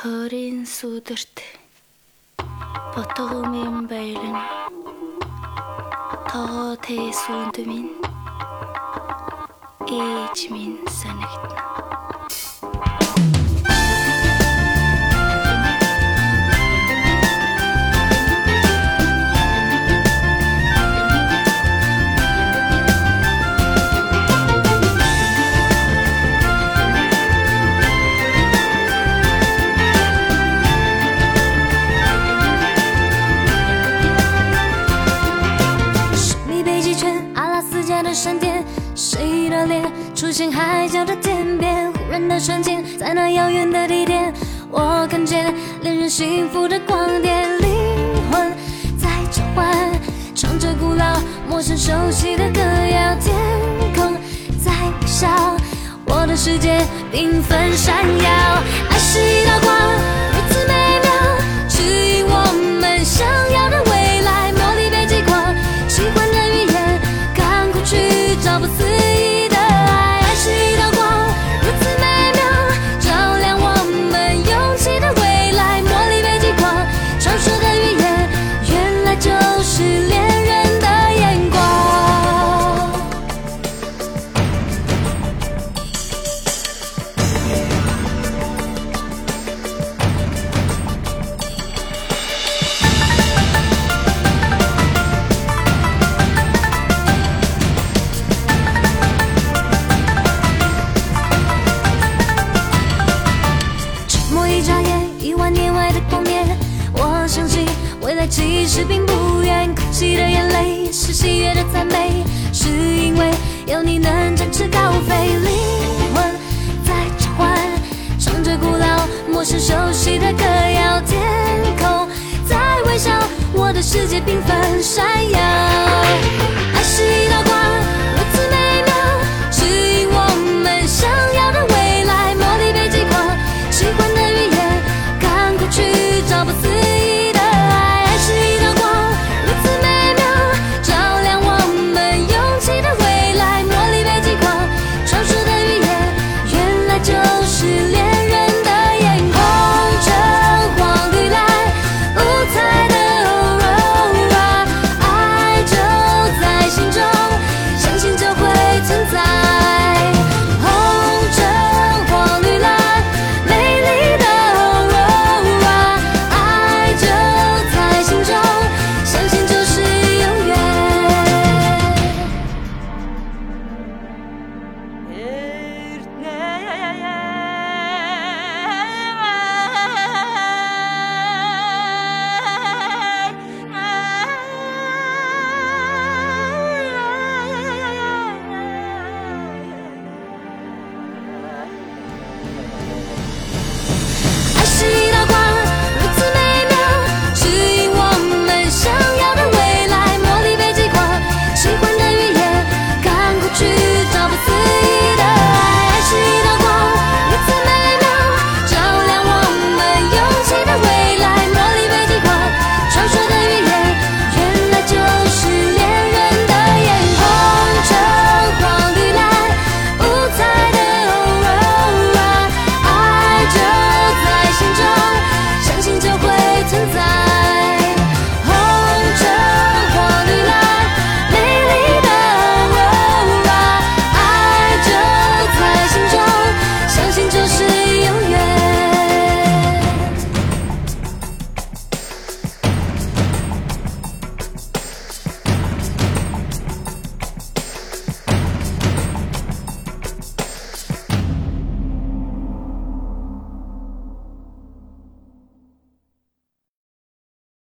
төрийн сүдэрт ботгомын байлан тоо тэсүнд минь ээж минь санагдна 出现海角的天边，忽然的瞬间，在那遥远的地点，我看见恋人幸福的光点，灵魂在召唤，唱着古老、陌生、熟悉的歌谣，天空在微笑，我的世界缤纷闪耀，爱是一道光，是恋人的眼光。沉默一眨眼一万年外的光年我相信其实并不远，哭泣的眼泪是喜悦的赞美，是因为有你能展翅高飞。灵魂在召唤，唱着古老、陌生、熟悉的歌谣。天空在微笑，我的世界缤纷闪耀。